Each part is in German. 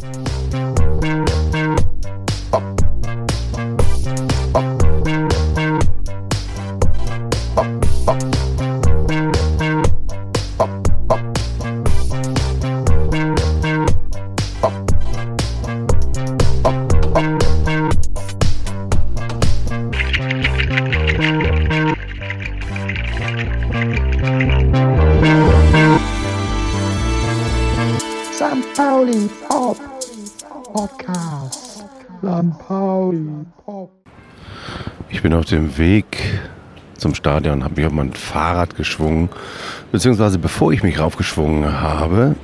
St. dem Weg zum Stadion, habe mich auf mein Fahrrad geschwungen, beziehungsweise bevor ich mich raufgeschwungen habe,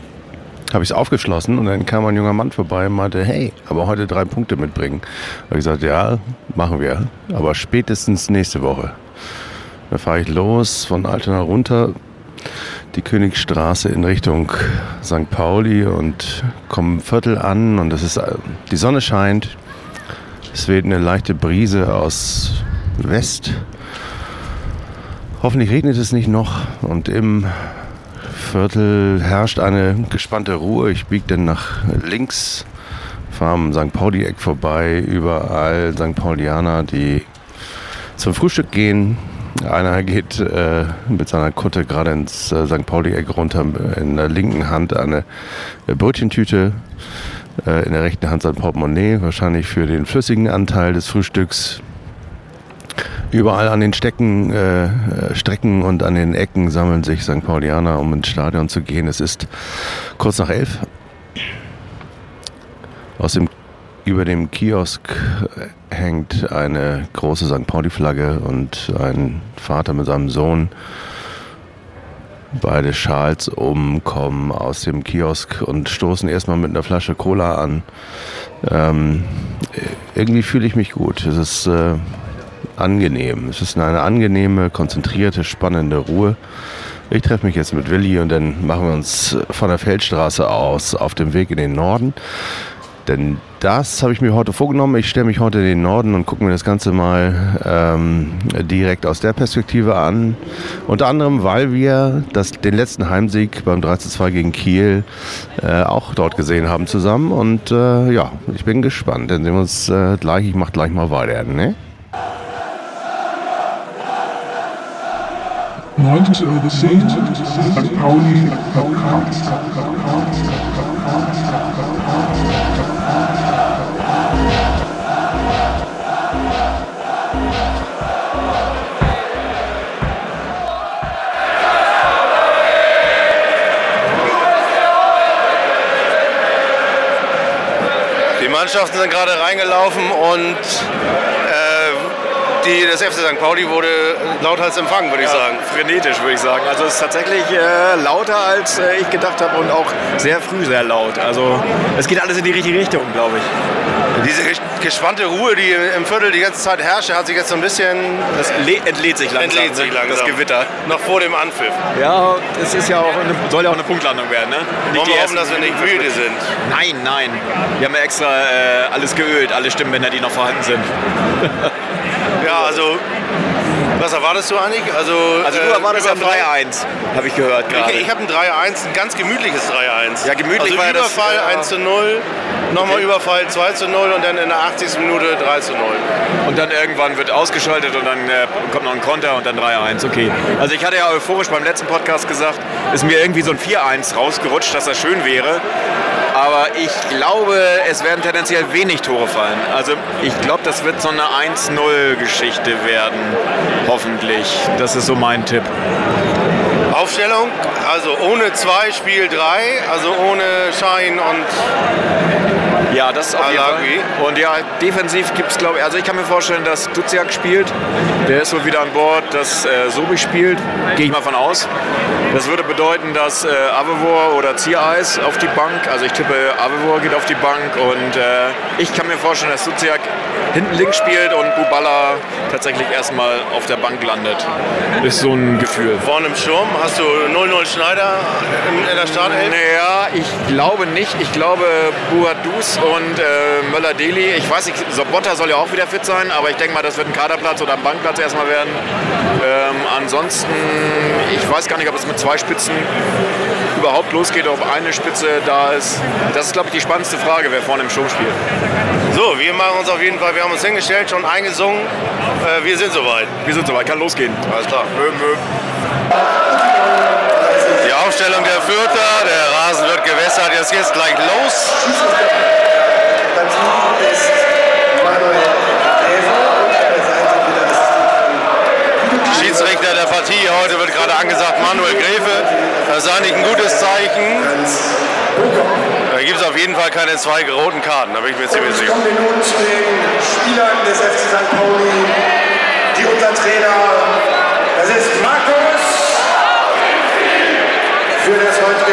habe ich es aufgeschlossen und dann kam ein junger Mann vorbei und meinte, hey, aber heute drei Punkte mitbringen. Da habe ich gesagt, ja, machen wir, aber spätestens nächste Woche. Da fahre ich los von Altena runter, die Königstraße in Richtung St. Pauli und komme im Viertel an und es ist, äh, die Sonne scheint. Es weht eine leichte Brise aus West. Hoffentlich regnet es nicht noch und im Viertel herrscht eine gespannte Ruhe. Ich biege dann nach links, fahre am St. Pauli-Eck vorbei, überall St. Paulianer, die zum Frühstück gehen. Einer geht äh, mit seiner Kutte gerade ins äh, St. Pauli-Eck runter, in der linken Hand eine äh, Brötchentüte, äh, in der rechten Hand sein Portemonnaie, wahrscheinlich für den flüssigen Anteil des Frühstücks. Überall an den Stecken, äh, Strecken und an den Ecken sammeln sich St. Paulianer, um ins Stadion zu gehen. Es ist kurz nach elf. Aus dem, über dem Kiosk hängt eine große St. Pauli-Flagge und ein Vater mit seinem Sohn. Beide Schals umkommen aus dem Kiosk und stoßen erstmal mit einer Flasche Cola an. Ähm, irgendwie fühle ich mich gut. Es ist äh, angenehm. Es ist eine angenehme, konzentrierte, spannende Ruhe. Ich treffe mich jetzt mit Willi und dann machen wir uns von der Feldstraße aus auf dem Weg in den Norden. Denn das habe ich mir heute vorgenommen. Ich stelle mich heute in den Norden und gucke mir das Ganze mal ähm, direkt aus der Perspektive an. Unter anderem, weil wir das, den letzten Heimsieg beim 3-2 gegen Kiel äh, auch dort gesehen haben zusammen. Und äh, ja, ich bin gespannt. Dann sehen wir uns äh, gleich. Ich mache gleich mal weiter. Ne? 19 Uhr 10, St. Pauli Podcast. Die Mannschaften sind gerade reingelaufen und die, das FC St. Pauli wurde lauthals empfangen, würde ich sagen. Frenetisch, würde ich sagen. Also es ist tatsächlich äh, lauter, als äh, ich gedacht habe und auch sehr früh sehr laut. Also es geht alles in die richtige Richtung, glaube ich. Diese ges- gespannte Ruhe, die im Viertel die ganze Zeit herrscht, hat sich jetzt so ein bisschen Das entlädt sich langsam, entlädt sich ne? langsam. das Gewitter. Noch vor dem Anpfiff. Ja, es ist ja auch eine, soll ja auch eine Punktlandung werden. Ne? Nicht Wollen die wir hoffen, dass wir nicht müde sind. Nein, nein. Wir haben ja extra äh, alles geölt, alle Stimmbänder, die noch vorhanden sind. Ja, also, was erwartest du eigentlich? Also, Also du erwartest ja ein 3-1, habe ich gehört gerade. Ich, ich habe ein 3-1, ein ganz gemütliches 3-1. Ja, gemütlich also war ja das, Überfall ja. 1 zu 0, nochmal Überfall 2 zu 0 und dann in der 80. Minute 3 zu 0. Und dann irgendwann wird ausgeschaltet und dann äh, kommt noch ein Konter und dann 3-1. Okay. Also ich hatte ja euphorisch beim letzten Podcast gesagt, ist mir irgendwie so ein 4-1 rausgerutscht, dass das schön wäre. Aber ich glaube, es werden tendenziell wenig Tore fallen. Also ich glaube, das wird so eine 1-0-Geschichte werden. Hoffentlich. Das ist so mein Tipp. Aufstellung, also ohne 2 Spiel 3, also ohne Schein und Ja, das auf jeden Alagui. Fall. Und ja, defensiv gibt es, glaube ich, also ich kann mir vorstellen, dass Duziak spielt. Der ist wohl wieder an Bord, dass äh, Sobi spielt. Gehe ich mal von aus. Das würde bedeuten, dass äh, Avevor oder Ziereis auf die Bank, also ich tippe, Avevor geht auf die Bank und äh, ich kann mir vorstellen, dass Duziak hinten links spielt und Bubala tatsächlich erstmal auf der Bank landet. Ist so ein Gefühl. vorne im Sturm hast du 0-0 Schneider in, in der Startelf. Naja, ich glaube nicht. Ich glaube Buadus und äh, Möller-Deli. Ich weiß nicht, Sobotta soll ja auch wieder fit sein, aber ich denke mal, das wird ein Kaderplatz oder ein Bankplatz erstmal werden. Ähm, ansonsten, ich weiß gar nicht, ob es mit zwei Spitzen überhaupt losgeht, ob eine Spitze da ist. Das ist, glaube ich, die spannendste Frage, wer vorne im Sturm spielt. So, wir machen uns auf jeden Fall, wir haben uns hingestellt, schon eingesungen. Äh, wir sind soweit. Wir sind soweit, kann losgehen. Alles klar. Mö, mö. Die Aufstellung der Fürther, der Rasen wird gewässert, jetzt gleich los. Das Schiedsrichter der Partie heute wird gerade angesagt, Manuel Gräfe. Das ist eigentlich ein gutes Zeichen. Da gibt es auf jeden Fall keine zwei roten Karten, da bin ich mir ziemlich Ich sicher. komme nun zu den Spielern des FC St. Pauli, die unser Trainer, das ist Markus, für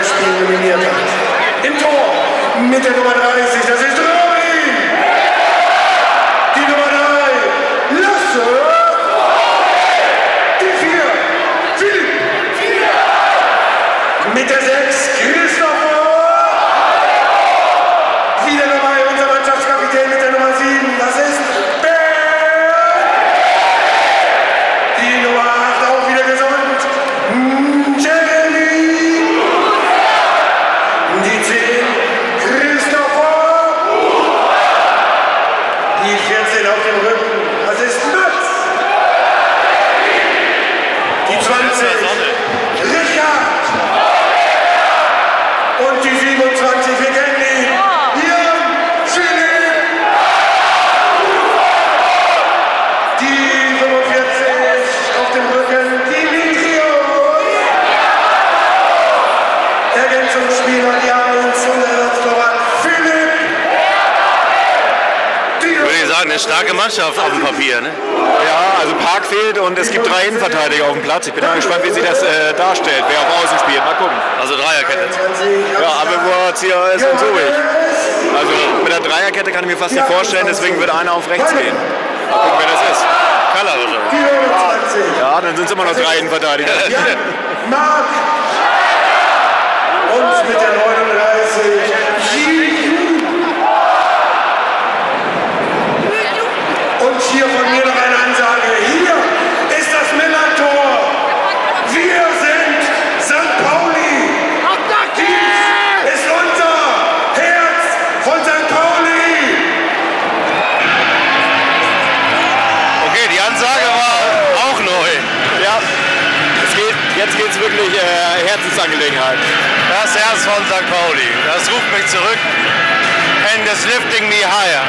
Spiel nominiert hat. Im Tor mit der Nummer 30, das ist Robin. Die Nummer 3, Lasse. Die 4, Philipp. Mit der 6, Christopher. Wieder dabei unser Mannschaftskapitän mit der Nummer 7, das ist Bernd. Die Nummer 8 auch wieder gesund, mm, Jeremy. Die 10, Christopher. Die 14 auf dem Rücken, das ist Mats. Die 20, Richard. Und die 27, wir kennen ihn. Jan Philipp. Die 45 auf dem Rücken, Dimitrios. Ergänzungsspieler, die 1 und Ersatztorwart Philipp. Die Würde ich sagen, eine starke Mannschaft auf dem Papier. Ne? Ja, also Park fehlt und es gibt drei Innenverteidiger auf dem Platz. Ich bin mal gespannt, wie sich das äh, darstellt, wer auf Außen spielt. Mal gucken. Also Dreierkette. Ja, Abelbohr, Zierer ist und so Also mit der Dreierkette kann ich mir fast nicht vorstellen, deswegen wird einer auf rechts gehen. Mal gucken, wer das ist. Kaller wahrscheinlich. 24. Ja, dann sind es immer noch drei Innenverteidiger. Mark. Und mit der 39 Herzensangelegenheit. Das Herz von St. Pauli. Das ruft mich zurück. And is lifting me higher.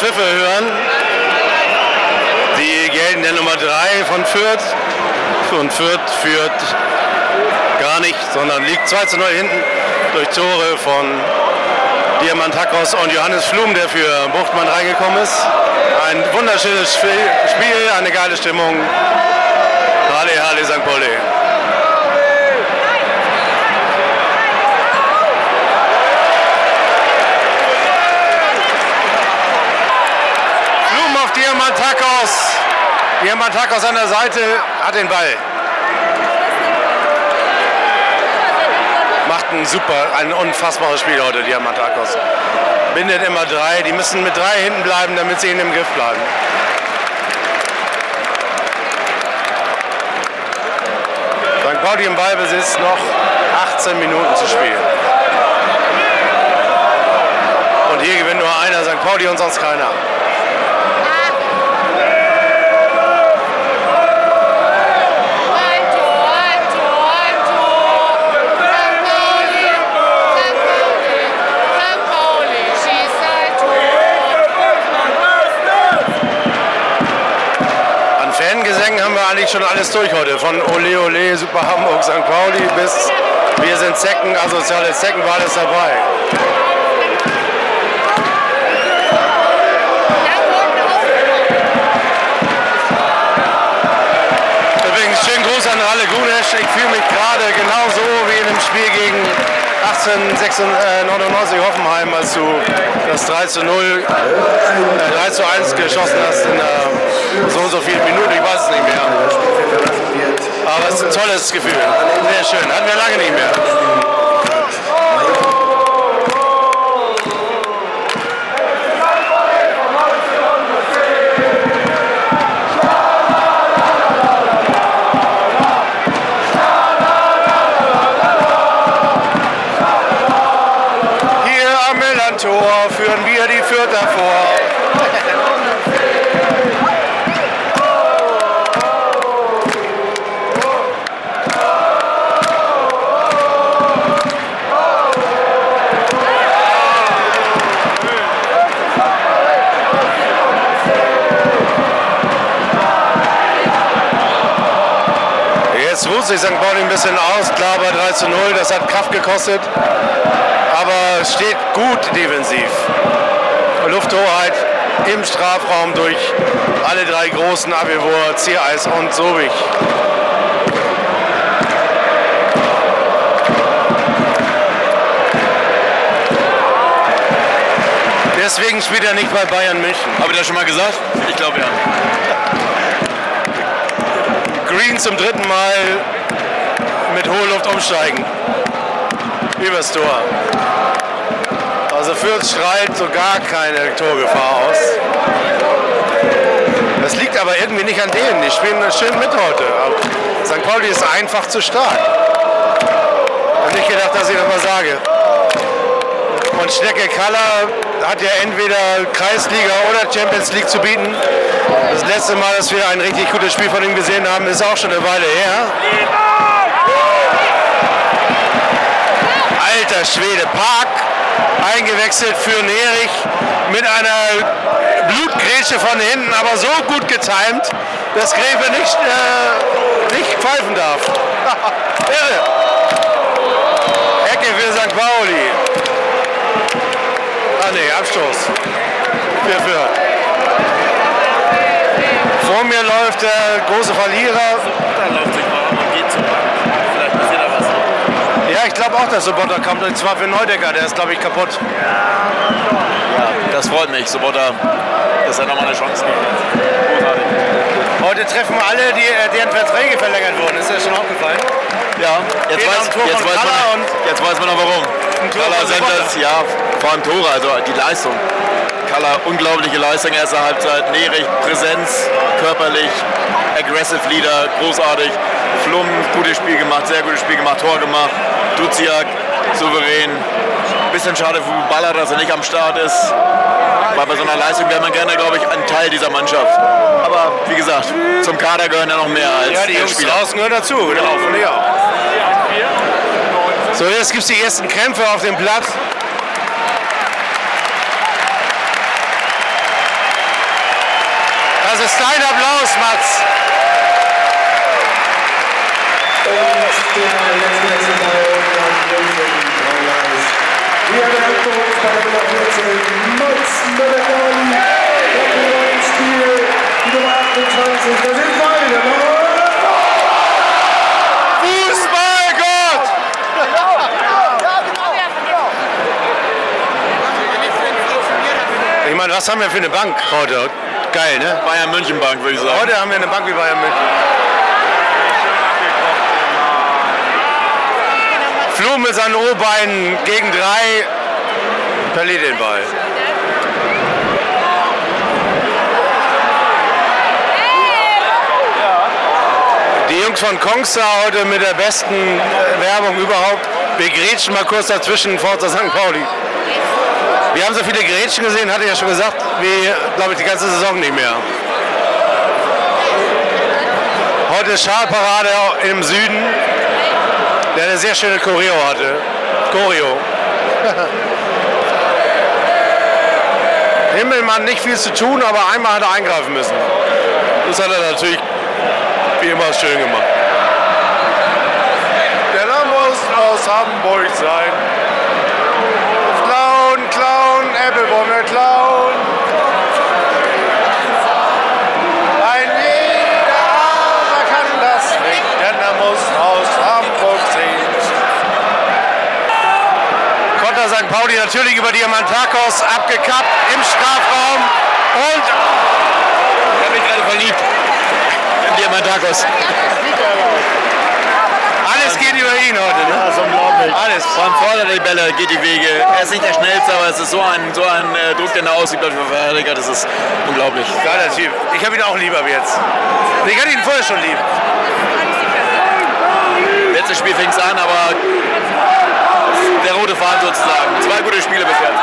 Pfiffe hören, die gelten der Nummer 3 von Fürth. Und Fürth führt gar nicht, sondern liegt 2 zu 0 hinten durch Tore von Diamantakos und Johannes Flum, der für Buchtmann reingekommen ist. Ein wunderschönes Spiel, eine geile Stimmung. Halle, Halle, St. Pauli. Flum auf Diamantakos. Diamantakos an der Seite hat den Ball. ein super, ein unfassbares Spiel heute, Diamantakos. Bindet immer drei, die müssen mit drei hinten bleiben, damit sie in dem Griff bleiben. St. Pauli im Ballbesitz noch 18 Minuten zu spielen. Und hier gewinnt nur einer, St. Pauli und sonst keiner. Eigentlich schon alles durch heute. Von Ole Ole, Super Hamburg, St. Pauli bis Wir sind Zecken, asoziale Zecken, war alles dabei. Übrigens, schönen Gruß an Ralle Gunesch. Ich fühle mich gerade genauso wie in dem Spiel gegen 1899 Hoffenheim, als du das 3 zu 0, äh, 3 zu 1 geschossen hast in äh, so und so vielen Minuten. Ich weiß es nicht mehr. Aber es ist ein tolles Gefühl. Sehr schön. Hatten wir lange nicht mehr. St. Pauli ein bisschen aus. Klar bei 3 zu 0, das hat Kraft gekostet. Aber steht gut defensiv. Lufthoheit im Strafraum durch alle drei großen Abwehr, Ziereis und Sobich. Deswegen spielt er nicht bei Bayern München. Habe ich das schon mal gesagt? Ich glaube ja. Green zum dritten Mal mit hoher Luft umsteigen. Übers Tor. Also Fürth schreit so gar keine Torgefahr aus. Das liegt aber irgendwie nicht an denen. Die spielen schön mit heute. Aber St. Pauli ist einfach zu stark. Ich nicht gedacht, dass ich das mal sage. Und Schnecke Kaller hat ja entweder Kreisliga oder Champions League zu bieten. Das letzte Mal, dass wir ein richtig gutes Spiel von ihm gesehen haben, ist auch schon eine Weile her. Alter Schwede, Park eingewechselt für Nerich mit einer Blutgrätsche von hinten, aber so gut getimt, dass Gräfe nicht, äh, nicht pfeifen darf. Irre. Ecke für St. Pauli. Ah ne, Abstoß. Für Fürth. Vor mir läuft der große Verlierer. Dann läuft sich mal an und geht zum Bank. Vielleicht passiert da was. Ja, ich glaube auch, dass Sobotta kommt. Und zwar für Neudecker, der ist, glaube ich, kaputt. Das freut mich. Sobotta, dass er nochmal eine Chance kriegt. Großartig. Heute treffen wir alle, die, äh, deren Verträge verlängert wurden. Ist das schon aufgefallen? Ja, jetzt weiß, jetzt, weiß man, jetzt weiß man auch warum. Sobotta. das, ja, vor allem Tore, also die Leistung. Kalla, unglaubliche Leistung, erste Halbzeit, Nerich, Präsenz, körperlich, aggressive Leader, großartig. Flum, gutes Spiel gemacht, sehr gutes Spiel gemacht, Tor gemacht. Duziak, souverän. Bisschen schade für Baller, dass er nicht am Start ist. Weil bei so einer Leistung wäre man gerne, glaube ich, ein Teil dieser Mannschaft. Aber wie gesagt, zum Kader gehören ja noch mehr als Ja, die Jungs Spieler. draußen gehören dazu. Genau, von dir auch. So, jetzt gibt es die ersten Kämpfe auf dem Platz. Das ist dein Applaus, Mats. Hier der Aktionsball Nummer 14, Mats Möller-Dali. Der Bruder im Spiel, die Nummer 28. Da sind beide. Fußballgott! Ich meine, was haben wir für eine Bank heute? Geil, ne? Bayern München Bank, würde ich sagen. Heute haben wir eine Bank wie Bayern München. Flum mit seinen O-Beinen gegen drei verliert den Ball. Die Jungs von Kongster heute mit der besten Werbung überhaupt. Wir grätschen mal kurz dazwischen, Forza St. Pauli. Wir haben so viele Grätschen gesehen, hatte ich ja schon gesagt, wie, glaube ich, die ganze Saison nicht mehr. Heute ist Schalparade im Süden, der eine sehr schöne Choreo hatte. Choreo. Himmelmann nicht viel zu tun, aber einmal hat er eingreifen müssen. Das hat er natürlich wie immer schön gemacht. Der Name muss aus Hamburg sein. Clown, Clown, wir klauen. Ein jeder aber kann das nicht, denn er muss aus Hamburg sehen. Konter St. Pauli natürlich über Diamantakos abgekappt im Strafraum und Ich habe mich gerade verliebt. In Diamantakos. Ihn heute. Ne? Das ist unglaublich. Alles. Von vorne die Bälle, geht die Wege. Er ist nicht der schnellste, aber es ist so ein, so ein äh, Druck, der da ausübt für Verteidiger. Das ist unglaublich. Geiler Typ. Ich habe ihn auch lieber wie jetzt. Ich hatte ihn vorher schon lieb. Letztes Spiel fing es an, aber der rote Faden sozusagen. Zwei gute Spiele bis jetzt.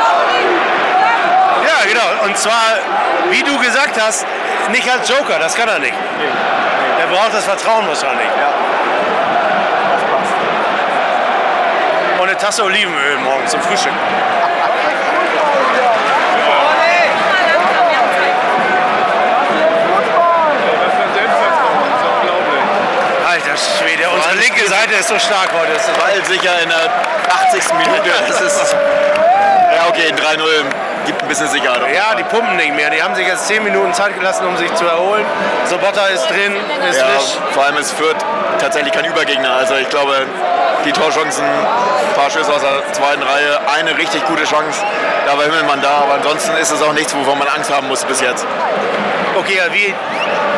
Ja, genau. Und zwar, wie du gesagt hast, nicht als Joker. Das kann er nicht. Er braucht das Vertrauen wahrscheinlich. Und Tasse Olivenöl morgen zum Frühstück. Alter Schwede, unsere linke Seite ist so stark heute. Das ist Ball sicher in der 80. Minute. Das ist. Ja, okay, 3-0 gibt ein bisschen Sicherheit. Ja, die pumpen nicht mehr. Die haben sich jetzt 10 Minuten Zeit gelassen, um sich zu erholen. Sobotta ist drin, ist Ja, frisch. vor allem ist Fürth tatsächlich kein Übergegner. Also ich glaube, die Torchancen, ein paar Schüsse aus der zweiten Reihe, eine richtig gute Chance. Da war Himmelmann da, aber ansonsten ist es auch nichts, wovon man Angst haben muss bis jetzt. Okay, wir,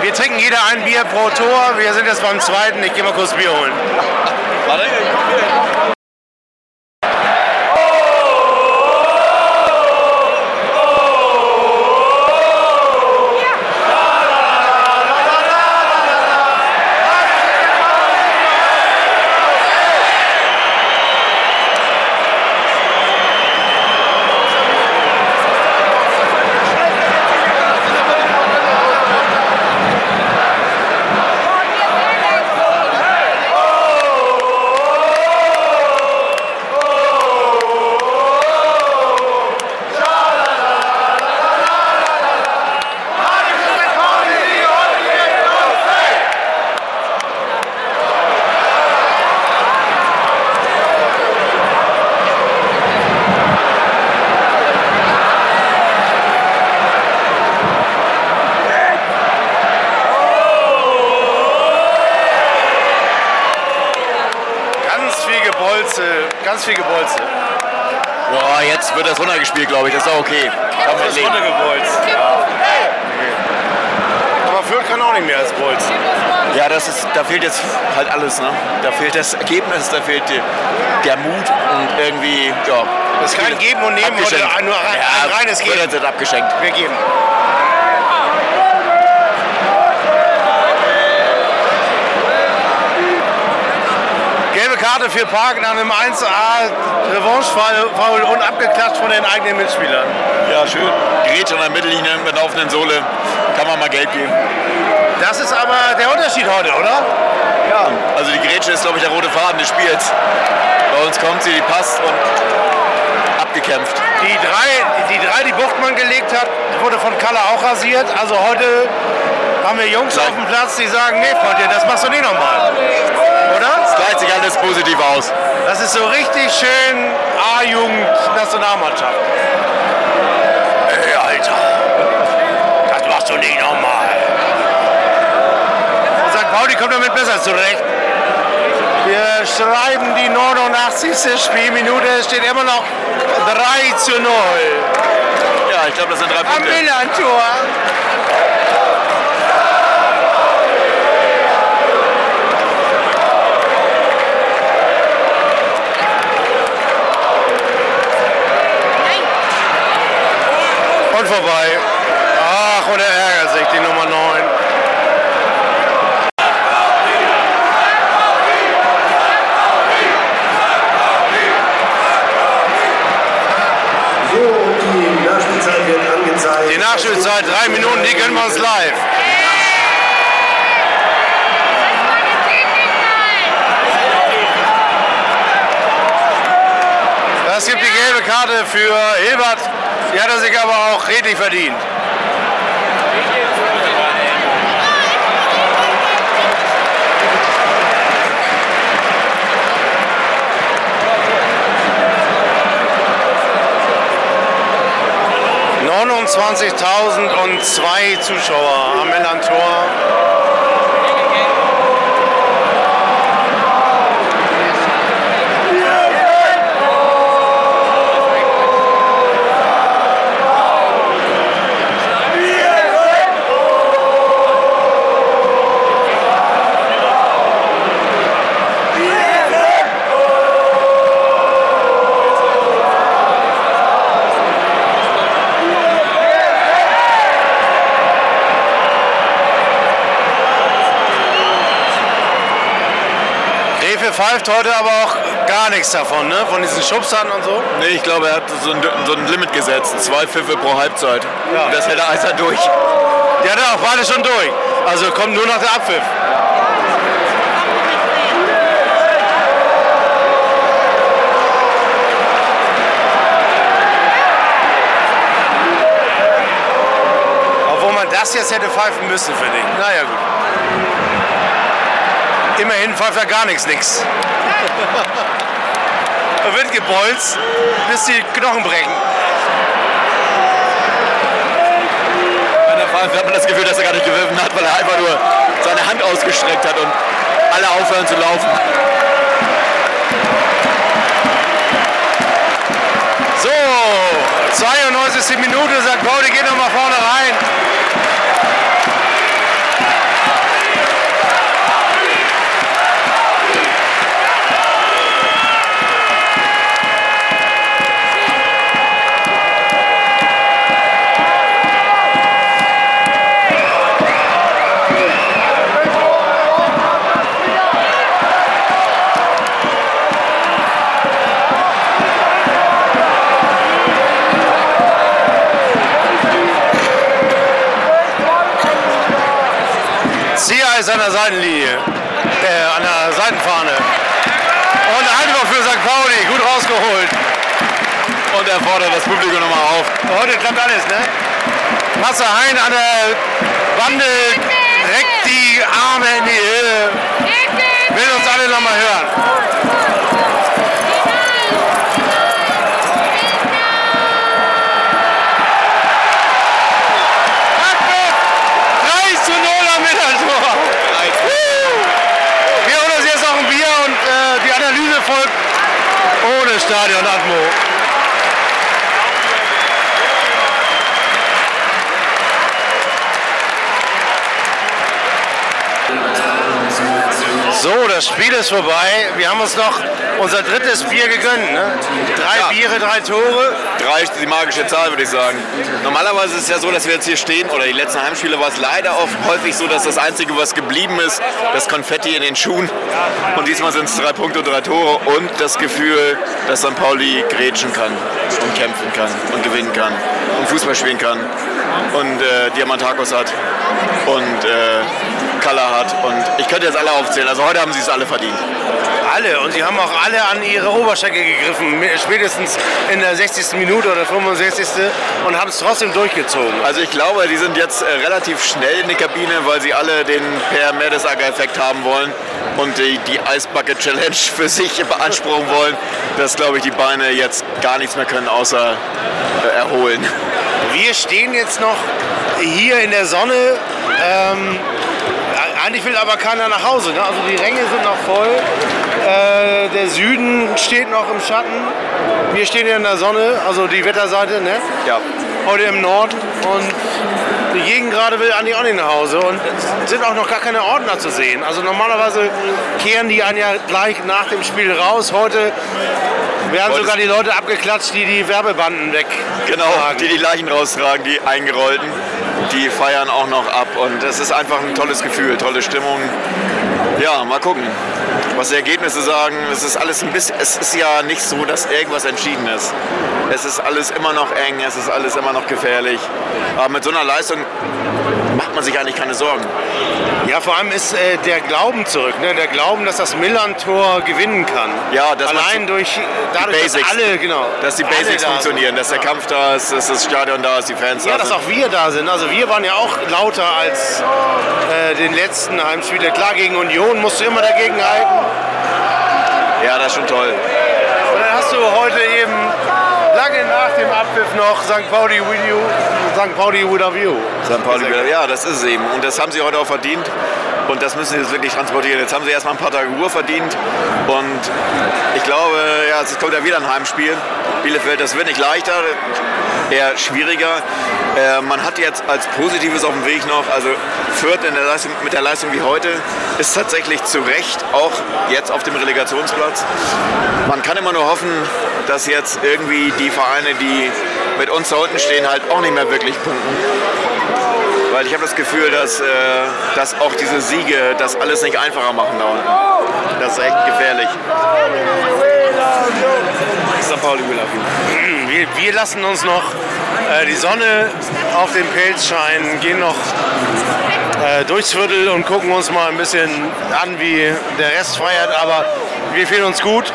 wir trinken jeder ein Bier pro Tor. Wir sind jetzt beim zweiten. Ich gehe mal kurz Bier holen. Warte. Ganz viel Gebolze, ganz viel Gebolze. Ja, jetzt wird das runtergespielt, glaube ich. Das ist auch okay. Kann man leben. runtergebolzt. Aber Fürth kann auch nicht mehr als Bolz. Ja, das ist, da fehlt jetzt halt alles. Ne? Da fehlt das Ergebnis, da fehlt die, der Mut und irgendwie, ja. Es ist kein Geben und Nehmen, heute abgeschenkt. nur ein, ein reines Geben. jetzt abgeschenkt. Wir geben. Karte für Park nach einem 1A Revanche-Foul und abgeklatscht von den eigenen Mitspielern. Ja, schön. Gerät an der Mittellinie mit laufenden Sohle. Kann man mal Geld geben. Das ist aber der Unterschied heute, oder? Ja. Also die Grätsche ist, glaube ich, der rote Faden des Spiels. Bei uns kommt sie, die passt und abgekämpft. Die drei, die drei, die Buchtmann gelegt hat, wurde von Kalle auch rasiert. Also heute haben wir Jungs auf dem Platz, die sagen, nee, Freundchen, das machst du nicht nochmal. Oder? Es gleicht sich alles positiv aus. Das ist so richtig schön A-Jugend-Nationalmannschaft. Ey, Alter, das machst du nicht nochmal. St. Pauli kommt damit besser zurecht. Wir schreiben die 89. Spielminute, es steht immer noch 3 zu 0. Ja, ich glaube, das sind drei Am Punkte. Milan-Tor. Und vorbei. Ach, und er ärgert sich, die Nummer 9. So, die Nachspielzeit wird angezeigt. Die Nachspielzeit, drei Minuten, die gönnen wir uns live. Das gibt die gelbe Karte für Hilbert. Die hat er sich aber auch redlich verdient. zwei Zuschauer am Millantor. Refe pfeift heute aber auch gar nichts davon, ne? Von diesen Schubsern und so. Nee, ich glaube, er hat so ein, so ein Limit gesetzt. Zwei Pfiffe pro Halbzeit. Ja. Und das hält er Eiser durch. Hat er auch beide schon durch. Also kommt nur noch der Abpfiff. Obwohl man das jetzt hätte pfeifen müssen, finde ich. Naja, gut. Immerhin pfeift er gar nichts, nix. er wird gebolzt, bis die Knochen brechen. Wenn er pfeift, hat man das Gefühl, dass er gar nicht gewürfen hat, weil er einfach nur seine Hand ausgestreckt hat und alle aufhören zu laufen. So, 92. Minute, sagt Pauli, geht noch mal Seitenlinie, äh, an der Seitenfahne. Und Einwurf für St. Pauli, gut rausgeholt. Und er fordert das Publikum nochmal auf. Heute klappt alles, ne? Passer Hein an der Bande reckt die Arme in die Höhe. Will uns alle nochmal hören. Ohne Stadionatmo. So, das Spiel ist vorbei. Wir haben uns noch unser drittes Bier gegönnt. Ne? Drei Ja. Biere, drei Tore. Drei ist die magische Zahl, würde ich sagen. Normalerweise ist es ja so, dass wir jetzt hier stehen, oder die letzten Heimspiele war es leider oft häufig so, dass das Einzige, was geblieben ist, das Konfetti in den Schuhen. Und diesmal sind es drei Punkte drei Tore und das Gefühl, dass St. Pauli grätschen kann und kämpfen kann und gewinnen kann und Fußball spielen kann und äh, Diamantakos hat und äh, Kalla hat. Und ich könnte jetzt alle aufzählen. Also heute haben sie es alle verdient. Alle. Und sie haben auch alle an ihre Oberschenkel gegriffen. Spätestens in der 60. Minute oder 65. und haben es trotzdem durchgezogen. Also ich glaube, die sind jetzt äh, relativ schnell in die Kabine, weil sie alle den Per Mertesacker-Effekt haben wollen und die, die Ice Bucket Challenge für sich beanspruchen wollen, dass, glaube ich, die Beine jetzt gar nichts mehr können, außer äh, erholen. Wir stehen jetzt noch hier in der Sonne. Ähm, eigentlich will aber keiner nach Hause. Ne? Also die Ränge sind noch voll. Äh, der Süden steht noch im Schatten. Wir stehen hier in der Sonne, also die Wetterseite. Ne? Ja. heute im Nord und die Gegend gerade will eigentlich auch nicht nach Hause und es sind auch noch gar keine Ordner zu sehen. Also normalerweise kehren die einen ja gleich nach dem Spiel raus. Heute werden sogar die Leute abgeklatscht, die die Werbebanden weg. Genau, die die Leichen raustragen, die eingerollten, die feiern auch noch ab. Und es ist einfach ein tolles Gefühl, tolle Stimmung. Ja, mal gucken, was die Ergebnisse sagen. Es ist alles ein bisschen, es ist ja nicht so, dass irgendwas entschieden ist. Es ist alles immer noch eng, es ist alles immer noch gefährlich. Aber mit so einer Leistung macht man sich eigentlich keine Sorgen. Ja, vor allem ist äh, der Glauben zurück, ne? der Glauben, dass das Millern-Tor gewinnen kann. Ja, dass Allein durch, dadurch, dass Basics. alle, genau, Dass die Basics da sind. funktionieren, dass der Kampf da ist, dass das Stadion da ist, die Fans Ja, da dass sind. auch wir da sind. Also wir waren ja auch lauter als äh, den letzten Heimspiele. Klar, gegen Union musst du immer dagegen halten. Ja, das ist schon toll. Und dann hast du heute eben lange nach dem Abpfiff noch St. Pauli with you, St. Pauli without you. St. Pauli, ja, das ist es eben. Und das haben sie heute auch verdient. Und das müssen sie jetzt wirklich transportieren. Jetzt haben sie erstmal ein paar Tage Ruhe verdient. Und ich glaube, ja, es kommt ja wieder ein Heimspiel. Bielefeld, das wird nicht leichter, eher schwieriger. Äh, man hat jetzt als Positives auf dem Weg noch, also Fürth der Leistung, mit der Leistung wie heute ist tatsächlich zu Recht auch jetzt auf dem Relegationsplatz. Man kann immer nur hoffen, dass jetzt irgendwie die Vereine, die mit uns da unten stehen, halt auch nicht mehr wirklich punkten. Weil ich habe das Gefühl, dass, äh, dass auch diese Siege das alles nicht einfacher machen da unten. Das ist echt gefährlich. St. Pauli will. Wir, wir lassen uns noch äh, die Sonne auf den Pelz scheinen, gehen noch äh, durchs Viertel und gucken uns mal ein bisschen an, wie der Rest feiert. Aber wir fühlen uns gut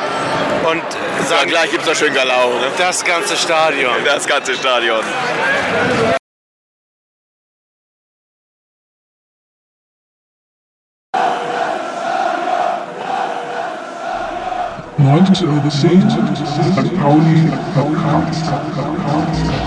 und Dann sagen gleich gibt es noch schön Galau, ne? das ganze Stadion. Das ganze Stadion. Neuntes Jahrzehnt, St. Pauli Podcast. St.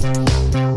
Bye.